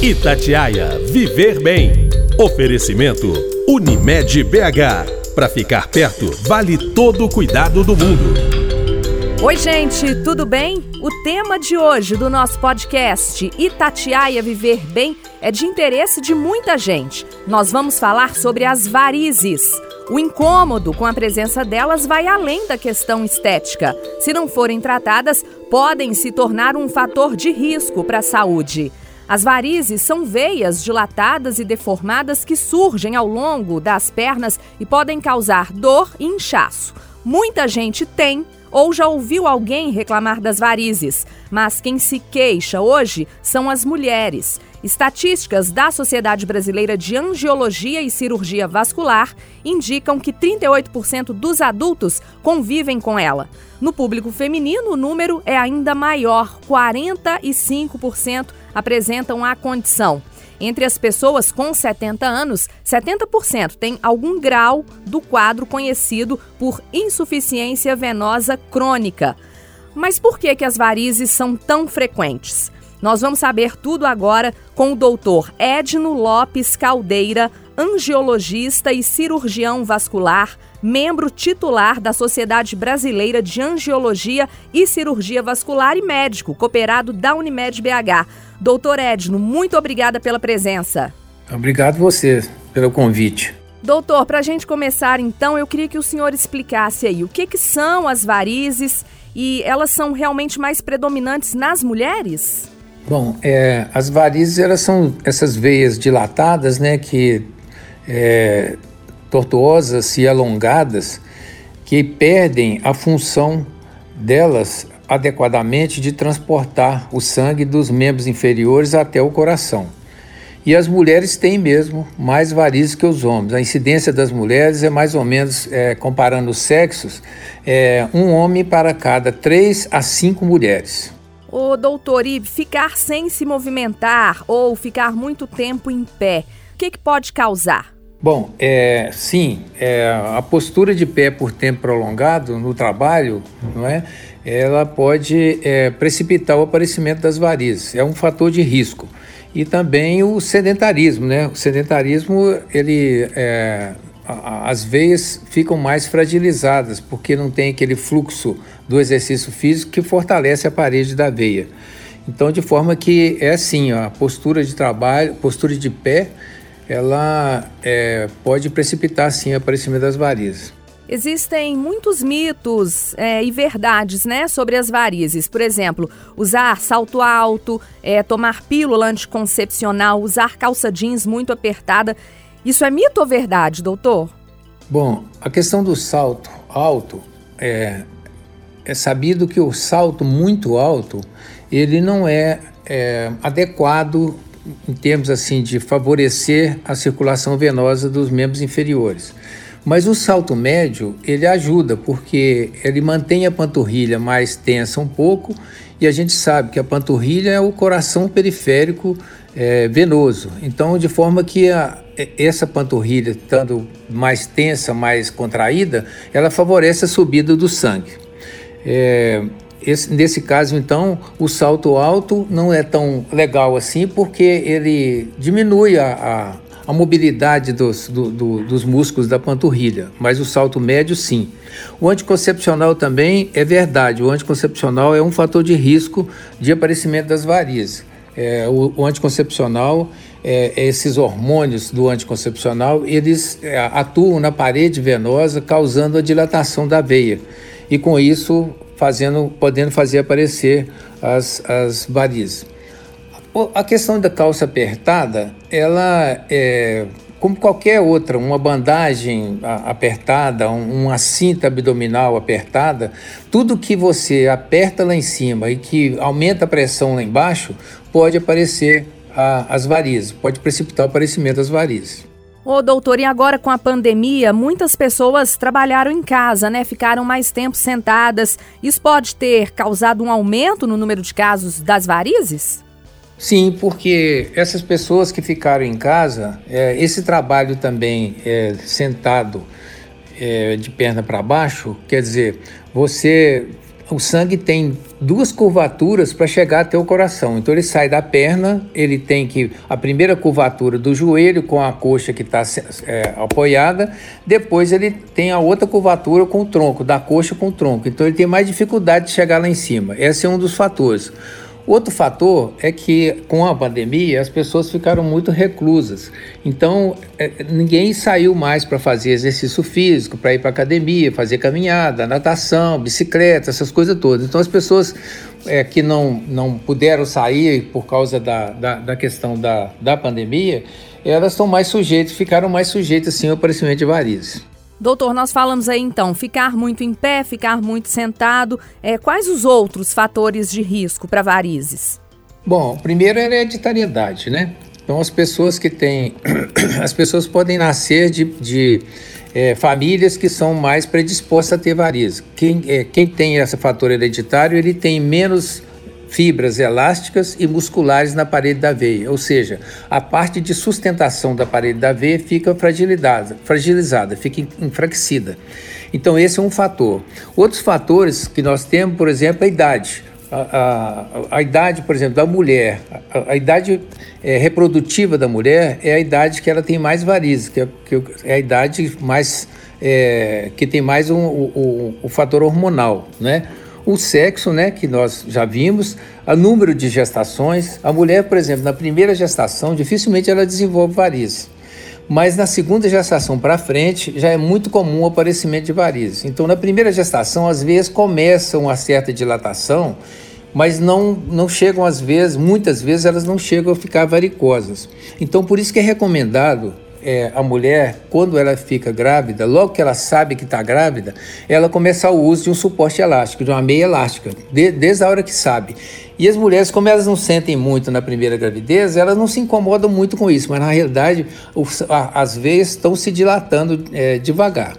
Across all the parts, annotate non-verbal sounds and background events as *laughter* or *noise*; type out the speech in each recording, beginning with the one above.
Itatiaia Viver Bem. Oferecimento Unimed BH. Para ficar perto, vale todo o cuidado do mundo. Oi, gente, tudo bem? O tema de hoje do nosso podcast Itatiaia Viver Bem é de interesse de muita gente. Nós vamos falar sobre as varizes. O incômodo com a presença delas vai além da questão estética. Se não forem tratadas, podem se tornar um fator de risco para a saúde. As varizes são veias dilatadas e deformadas que surgem ao longo das pernas e podem causar dor e inchaço. Muita gente tem ou já ouviu alguém reclamar das varizes, mas quem se queixa hoje são as mulheres. Estatísticas da Sociedade Brasileira de Angiologia e Cirurgia Vascular indicam que 38% dos adultos convivem com ela. No público feminino, o número é ainda maior: 45% apresentam a condição. Entre as pessoas com 70 anos, 70% têm algum grau do quadro conhecido por insuficiência venosa crônica. Mas por que, que as varizes são tão frequentes? Nós vamos saber tudo agora com o doutor Edno Lopes Caldeira, angiologista e cirurgião vascular, membro titular da Sociedade Brasileira de Angiologia e Cirurgia Vascular e médico, cooperado da Unimed BH. Doutor Edno, muito obrigada pela presença. Obrigado você pelo convite. Doutor, para a gente começar então, eu queria que o senhor explicasse aí o que, que são as varizes e elas são realmente mais predominantes nas mulheres? Bom, é, as varizes elas são essas veias dilatadas, né, que é, tortuosas e alongadas, que perdem a função delas adequadamente de transportar o sangue dos membros inferiores até o coração. E as mulheres têm mesmo mais varizes que os homens. A incidência das mulheres é mais ou menos, é, comparando os sexos, é, um homem para cada três a cinco mulheres. O doutor, e ficar sem se movimentar ou ficar muito tempo em pé, o que, que pode causar? Bom, é, sim, é, a postura de pé por tempo prolongado no trabalho, não é? ela pode é, precipitar o aparecimento das varizes. É um fator de risco. E também o sedentarismo, né? O sedentarismo, ele, é, as veias ficam mais fragilizadas, porque não tem aquele fluxo do exercício físico que fortalece a parede da veia. Então, de forma que é assim, a postura de trabalho, postura de pé, ela é, pode precipitar, sim, o aparecimento das varizes. Existem muitos mitos é, e verdades né, sobre as varizes. Por exemplo, usar salto alto, é, tomar pílula anticoncepcional, usar calça jeans muito apertada. Isso é mito ou verdade, doutor? Bom, a questão do salto alto é, é sabido que o salto muito alto ele não é, é adequado em termos assim de favorecer a circulação venosa dos membros inferiores. Mas o salto médio, ele ajuda, porque ele mantém a panturrilha mais tensa um pouco, e a gente sabe que a panturrilha é o coração periférico é, venoso. Então, de forma que a, essa panturrilha, estando mais tensa, mais contraída, ela favorece a subida do sangue. É, esse, nesse caso, então, o salto alto não é tão legal assim, porque ele diminui a, a a mobilidade dos, do, do, dos músculos da panturrilha, mas o salto médio sim. O anticoncepcional também é verdade, o anticoncepcional é um fator de risco de aparecimento das varizes. É, o, o, anticoncepcional, é, esses hormônios do anticoncepcional, eles é, atuam na parede venosa, causando a dilatação da veia. E com isso, fazendo, podendo fazer aparecer as, as varizes. A questão da calça apertada, ela é como qualquer outra, uma bandagem apertada, uma cinta abdominal apertada, tudo que você aperta lá em cima e que aumenta a pressão lá embaixo, pode aparecer as varizes, pode precipitar o aparecimento das varizes. Ô, doutor, e agora com a pandemia, muitas pessoas trabalharam em casa, né? Ficaram mais tempo sentadas. Isso pode ter causado um aumento no número de casos das varizes? Sim, porque essas pessoas que ficaram em casa, é, esse trabalho também é, sentado é, de perna para baixo, quer dizer, você o sangue tem duas curvaturas para chegar até o coração. Então ele sai da perna, ele tem que a primeira curvatura do joelho com a coxa que está é, apoiada, depois ele tem a outra curvatura com o tronco, da coxa com o tronco. Então ele tem mais dificuldade de chegar lá em cima. Esse é um dos fatores. Outro fator é que com a pandemia as pessoas ficaram muito reclusas. Então é, ninguém saiu mais para fazer exercício físico, para ir para academia, fazer caminhada, natação, bicicleta, essas coisas todas. Então as pessoas é, que não, não puderam sair por causa da, da, da questão da, da pandemia, elas estão mais sujeitas, ficaram mais sujeitas sim ao aparecimento de varizes. Doutor, nós falamos aí então, ficar muito em pé, ficar muito sentado. É, quais os outros fatores de risco para varizes? Bom, primeiro é hereditariedade, né? Então as pessoas que têm. *clears throat* As pessoas podem nascer de, de é, famílias que são mais predispostas a ter varizes. Quem, é, quem tem esse fator hereditário, ele tem menos fibras elásticas e musculares na parede da veia, ou seja, a parte de sustentação da parede da veia fica fragilizada, fragilizada fica enfraquecida. Então, esse é um fator. Outros fatores que nós temos, por exemplo, a idade. A, a, a idade, por exemplo, da mulher, a, a idade é, reprodutiva da mulher é a idade que ela tem mais varizes, que é, que é a idade mais é, que tem mais um, o, o, o fator hormonal, né? O sexo, né, que nós já vimos, o número de gestações. A mulher, por exemplo, na primeira gestação, dificilmente ela desenvolve varizes. Mas na segunda gestação para frente, já é muito comum o aparecimento de varizes. Então, na primeira gestação, às vezes começa uma certa dilatação, mas não, não chegam, às vezes, muitas vezes, elas não chegam a ficar varicosas. Então, por isso que é recomendado é, a mulher, quando ela fica grávida, logo que ela sabe que está grávida, ela começa o uso de um suporte elástico, de uma meia elástica, de, desde a hora que sabe. E as mulheres, como elas não sentem muito na primeira gravidez, elas não se incomodam muito com isso, mas na realidade os, a, as veias estão se dilatando é, devagar.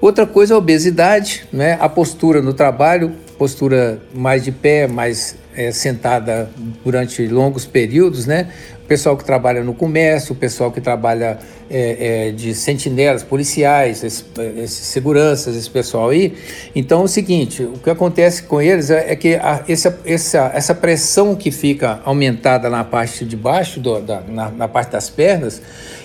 Outra coisa é a obesidade, né? a postura no trabalho, postura mais de pé, mais é, sentada durante longos períodos, né? Pessoal que trabalha no comércio, pessoal que trabalha é, é, de sentinelas policiais, seguranças, esse pessoal aí. Então é o seguinte, o que acontece com eles é, é que a, essa, essa, essa pressão que fica aumentada na parte de baixo, do, da, na, na, parte das pernas,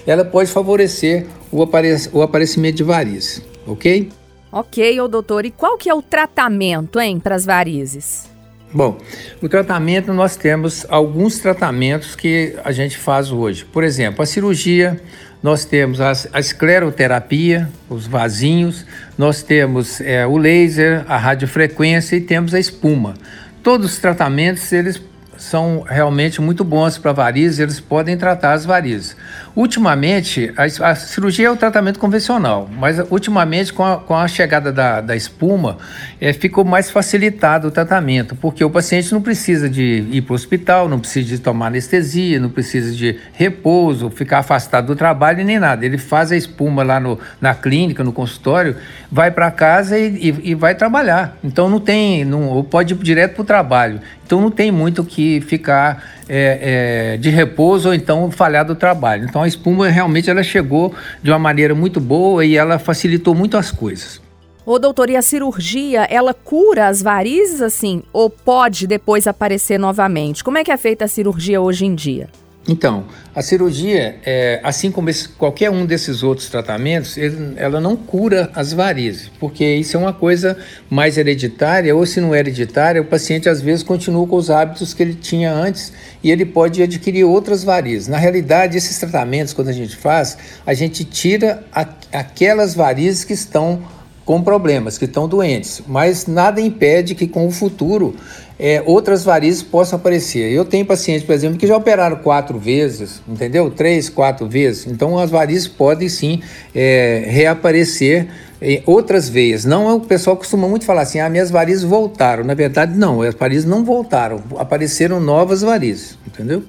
ela pode favorecer o, aparec o aparecimento de varizes, ok? Ok, ô doutor, e qual que é o tratamento, hein, para as varizes? Bom, o tratamento nós temos alguns tratamentos que a gente faz hoje. Por exemplo, a cirurgia, nós temos a, a escleroterapia, os vasinhos, nós temos é, o laser, a radiofrequência e temos a espuma. Todos os tratamentos eles são realmente muito bons para varizes, eles podem tratar as varizes. Ultimamente, a, a, cirurgia é o tratamento convencional, mas ultimamente, com a, com a chegada da, da espuma, é, ficou mais facilitado o tratamento, porque o paciente não precisa de ir para o hospital, não precisa de tomar anestesia, não precisa de repouso, ficar afastado do trabalho nem nada. Ele faz a espuma lá no, na clínica, no consultório, vai para casa e, e, e, vai trabalhar. Então não tem, não, pode ir direto para o trabalho. Então não tem muito que ficar é, é, de repouso ou então falhar do trabalho. Então a espuma realmente ela chegou de uma maneira muito boa e ela facilitou muito as coisas. Ô doutor, e a cirurgia, ela cura as varizes assim? Ou pode depois aparecer novamente? Como é que é feita a cirurgia hoje em dia? Então, a cirurgia, é, assim como esse, qualquer um desses outros tratamentos, ele, ela não cura as varizes, porque isso é uma coisa mais hereditária, ou se não é hereditária, o paciente às vezes continua com os hábitos que ele tinha antes e ele pode adquirir outras varizes. Na realidade, esses tratamentos, quando a gente faz, a gente tira a, aquelas varizes que estão com problemas, que estão doentes, mas nada impede que com o futuro é, outras varizes possam aparecer. Eu tenho pacientes, por exemplo, que já operaram quatro vezes, entendeu? Três, quatro vezes. Então as varizes podem sim é, reaparecer em outras veias. Não é o pessoal costuma muito falar assim, ah, minhas varizes voltaram. Na verdade, não, as varizes não voltaram, apareceram novas varizes, entendeu?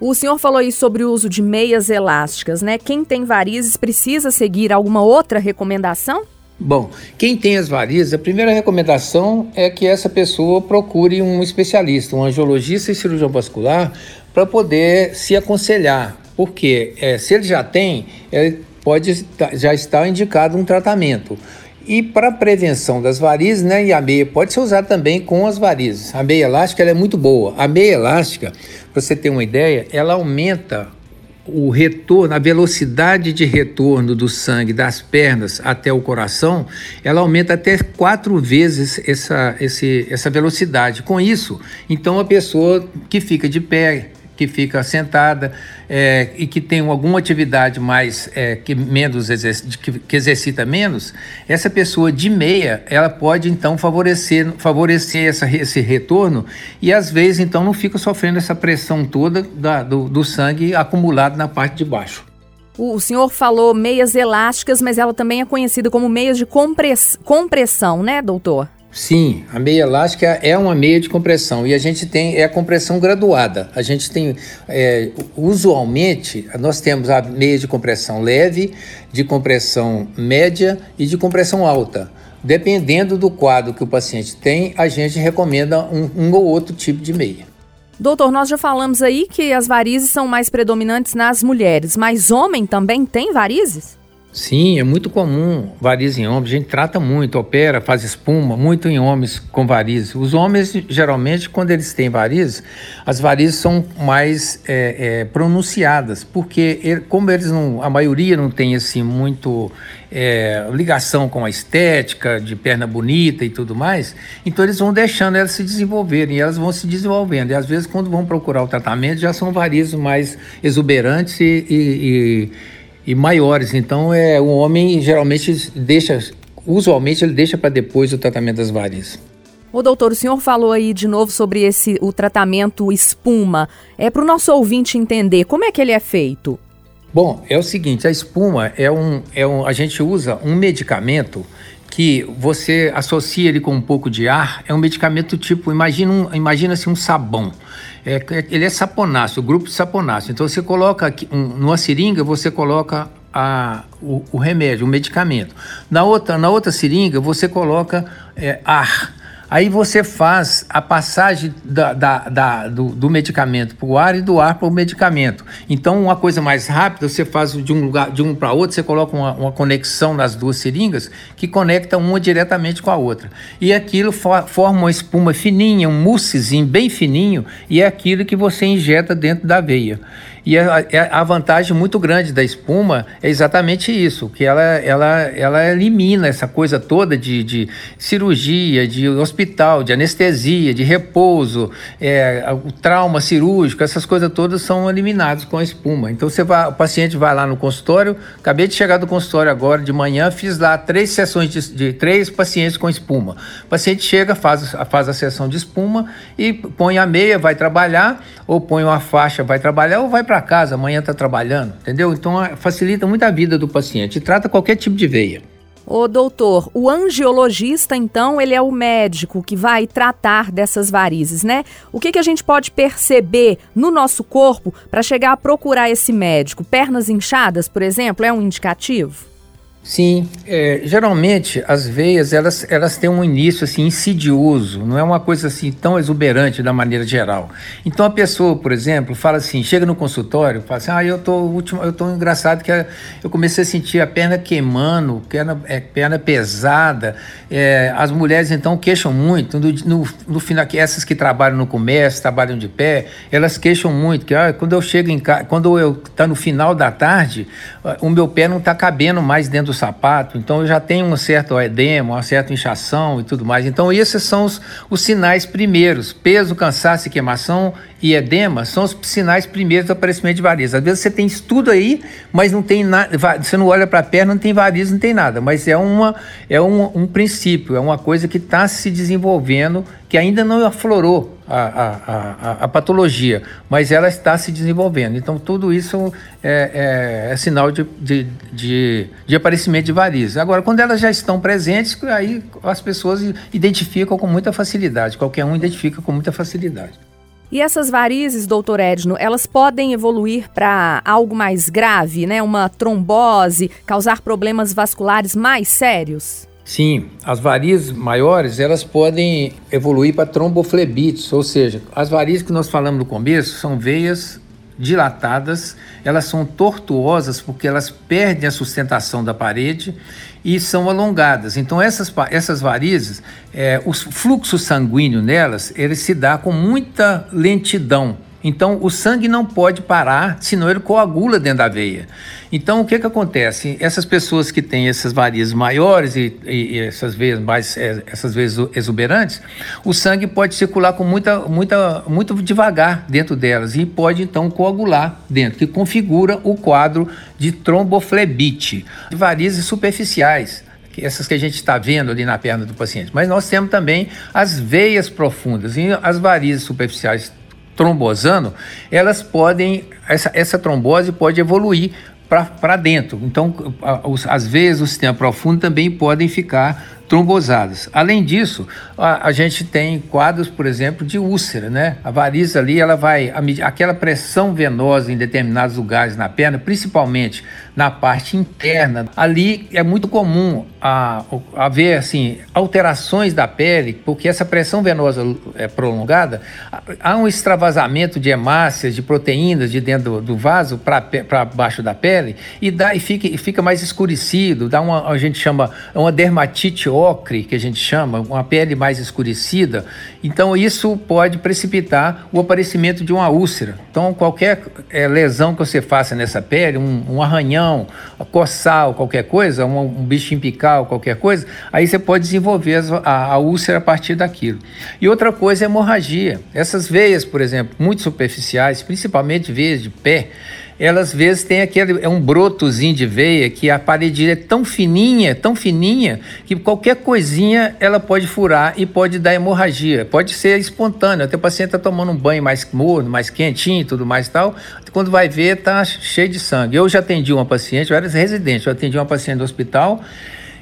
O senhor falou aí sobre o uso de meias elásticas, né? Quem tem varizes precisa seguir alguma outra recomendação? Bom, quem tem as varizes, a primeira recomendação é que essa pessoa procure um especialista, um angiologista e cirurgião vascular, para poder se aconselhar. Porque é, se ele já tem, ele pode já estar indicado um tratamento. E para prevenção das varizes, né, e a meia pode ser usada também com as varizes. A meia elástica é muito boa. A meia elástica, para você ter uma ideia, ela aumenta o retorno, a velocidade de retorno do sangue das pernas até o coração, ela aumenta até quatro vezes essa, esse, essa velocidade. Com isso, então a pessoa que fica de pé, que fica sentada é, e que tem alguma atividade mais é, que menos que, que, exercita menos, essa pessoa de meia ela pode então favorecer favorecer essa, esse retorno e às vezes então não fica sofrendo essa pressão toda da, do, do sangue acumulado na parte de baixo. O senhor falou meias elásticas, mas ela também é conhecida como meias de compress compressão, né, doutor? Sim, a meia elástica é uma meia de compressão e a gente tem é a compressão graduada. A gente tem é, usualmente nós temos a meia de compressão leve, de compressão média e de compressão alta. Dependendo do quadro que o paciente tem, a gente recomenda um, um ou outro tipo de meia. Doutor, nós já falamos aí que as varizes são mais predominantes nas mulheres, mas homem também tem varizes? Sim, é muito comum varizes em homens. A gente trata muito, opera, faz espuma, muito em homens com varizes. Os homens, geralmente, quando eles têm varizes, as varizes são mais é, é, pronunciadas, porque como eles não, a maioria não tem assim muito é, ligação com a estética, de perna bonita e tudo mais, então eles vão deixando elas se desenvolverem e elas vão se desenvolvendo. E às vezes, quando vão procurar o tratamento, já são varizes mais exuberantes e, e, e e maiores. Então, é, o homem geralmente deixa, usualmente ele deixa para depois o tratamento das varizes. O doutor, o senhor falou aí de novo sobre esse o tratamento espuma. É para o nosso ouvinte entender como é que ele é feito. Bom, é o seguinte, a espuma é um, é um a gente usa um medicamento que você associa ele com um pouco de ar, é um medicamento tipo, imagina, um, imagina assim um sabão. É, é, ele é saponáceo, grupo saponáceo. Então você coloca aqui, um, numa seringa, você coloca a, o, o, remédio, o medicamento. Na outra, na outra seringa, você coloca é, ar. Aí você faz a passagem da, da, da do, do, medicamento para o ar e do ar para o medicamento. Então, uma coisa mais rápida, você faz de um lugar de um para outro, você coloca uma, uma, conexão nas duas seringas que conecta uma diretamente com a outra. E aquilo for, forma uma espuma fininha, um moussezinho bem fininho, e é aquilo que você injeta dentro da veia. E a, a, vantagem muito grande da espuma é exatamente isso, que ela, ela, ela elimina essa coisa toda de, de cirurgia, de hospital, de anestesia, de repouso, é, o trauma cirúrgico, essas coisas todas são eliminadas com a espuma. Então você vai, o paciente vai lá no consultório, acabei de chegar do consultório agora de manhã, fiz lá três sessões de, de três pacientes com espuma. O paciente chega, faz, faz a sessão de espuma e põe a meia, vai trabalhar, ou põe uma faixa, vai trabalhar, ou vai para casa, amanhã está trabalhando, entendeu? Então facilita muito a vida do paciente e trata qualquer tipo de veia. Ô doutor, o angiologista, então, ele é o médico que vai tratar dessas varizes, né? O que, que a gente pode perceber no nosso corpo para chegar a procurar esse médico? Pernas inchadas, por exemplo, é um indicativo? Sim, é, geralmente as veias elas, elas têm um início assim insidioso, não é uma coisa assim tão exuberante da maneira geral. Então a pessoa, por exemplo, fala assim, chega no consultório, fala assim, ah, eu tô último, eu tô engraçado que eu comecei a sentir a perna queimando, perna, é, perna pesada. É, as mulheres então queixam muito no, no, no final, essas que trabalham no comércio, trabalham de pé, elas queixam muito que ah, quando eu chego em casa, quando eu tá no final da tarde, o meu pé não está cabendo mais dentro do sapato, então já tenho um certo edema, uma certa inchação e tudo mais. Então esses são os, os sinais primeiros. Peso, cansaço e queimação e edema são os sinais primeiros do aparecimento de varizes. Às vezes você tem estudo aí, mas não tem nada, você não olha para a perna, não tem varizes, não tem nada, mas é, uma, é um, um princípio, é uma coisa que está se desenvolvendo, que ainda não aflorou a, a, a, a, patologia, mas ela está se desenvolvendo. Então tudo isso é, é, é sinal de, de, de, de, aparecimento de varizes. Agora, quando elas já estão presentes, aí as pessoas identificam com muita facilidade, qualquer um identifica com muita facilidade. E essas varizes, doutor Edno, elas podem evoluir para algo mais grave, né? Uma trombose, causar problemas vasculares mais sérios? Sim, as varizes maiores elas podem evoluir para tromboflebites, ou seja, as varizes que nós falamos no começo são veias dilatadas, elas são tortuosas porque elas perdem a sustentação da parede e são alongadas. Então essas, essas varizes, é, o fluxo sanguíneo nelas, ele se dá com muita lentidão. Então, o sangue não pode parar, senão ele coagula dentro da veia. Então, o que, que acontece? Essas pessoas que têm essas varizes maiores e, e, essas veias mais, é, essas veias exuberantes, o sangue pode circular com muita, muita, muito devagar dentro delas e pode então coagular dentro, que configura o quadro de tromboflebite, de varizes superficiais essas que a gente está vendo ali na perna do paciente. Mas nós temos também as veias profundas e as varizes superficiais trombosando, elas podem, essa, essa trombose pode evoluir para dentro. Então, às vezes, o sistema profundo também podem ficar trombosadas. Além disso, a, a, gente tem quadros, por exemplo, de úlcera, né? A variz ali, ela vai, aquela pressão venosa em determinados lugares na perna, principalmente na parte interna, ali é muito comum haver, assim, alterações da pele, porque essa pressão venosa é prolongada, há um extravasamento de hemácias, de proteínas de dentro do, do vaso para baixo da pele e, dá, e, fica, fica mais escurecido, dá uma, a gente chama, uma dermatite ocre, que a gente chama, uma pele mais escurecida. Então, isso pode precipitar o aparecimento de uma úlcera. Então, qualquer é, lesão que você faça nessa pele, um, um arranhão, coçar, qualquer coisa, um, um bichinho picar, qualquer coisa, aí você pode desenvolver a, a úlcera a partir daquilo. E outra coisa é hemorragia. Essas veias, por exemplo, muito superficiais, principalmente veias de pé, elas às vezes têm aquele é um brotozinho de veia que a parede é tão fininha, tão fininha que qualquer coisinha ela pode furar e pode dar hemorragia. Pode ser espontâneo, até o paciente está tomando um banho mais morno, mais quentinho, tudo mais tal. Quando vai ver, tá cheio de sangue. Eu já atendi uma paciente, eu era residente, eu atendi uma paciente do hospital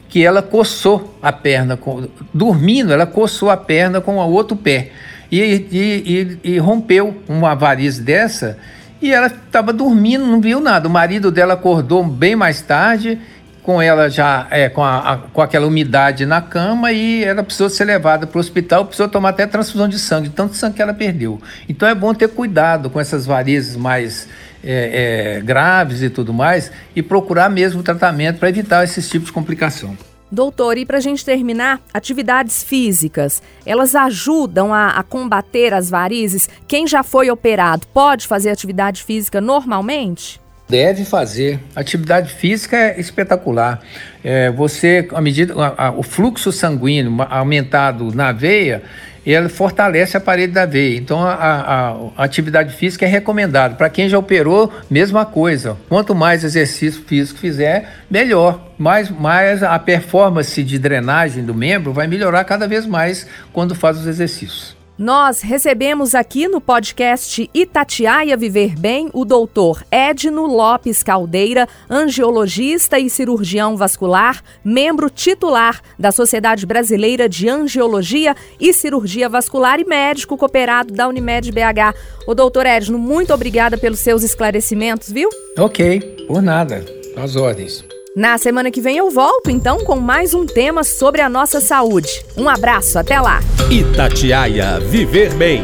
que ela coçou a perna, com, dormindo, ela coçou a perna com o outro pé. E, e, e, e rompeu uma variz dessa e ela estava dormindo, não viu nada. O marido dela acordou bem mais tarde, com ela já é, com, a, a, com aquela umidade na cama, e ela precisou ser levada para o hospital, precisou tomar até transfusão de sangue, tanto sangue que ela perdeu. Então é bom ter cuidado com essas varizes mais é, é, graves e tudo mais, e procurar mesmo tratamento para evitar esses tipos de complicação. Doutor, e para a gente terminar, atividades físicas, elas ajudam a, a, combater as varizes? Quem já foi operado pode fazer atividade física normalmente? Deve fazer. Atividade física é espetacular. É, você, à medida a, a, o fluxo sanguíneo aumentado na veia, ele fortalece a parede da veia. Então, a, a, a atividade física é recomendada. Para quem já operou, mesma coisa. Quanto mais exercício físico fizer, melhor. Mais, mais a performance de drenagem do membro vai melhorar cada vez mais quando faz os exercícios. Nós recebemos aqui no podcast Itatiaia Viver Bem o doutor Edno Lopes Caldeira, angiologista e cirurgião vascular, membro titular da Sociedade Brasileira de Angiologia e Cirurgia Vascular e médico cooperado da Unimed BH. O doutor Edno, muito obrigada pelos seus esclarecimentos, viu? Ok, por nada. Às ordens. Na semana que vem eu volto então com mais um tema sobre a nossa saúde. Um abraço, até lá. Itatiaia Viver Bem.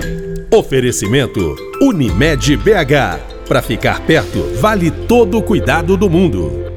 Oferecimento Unimed BH. Para ficar perto, vale todo o cuidado do mundo.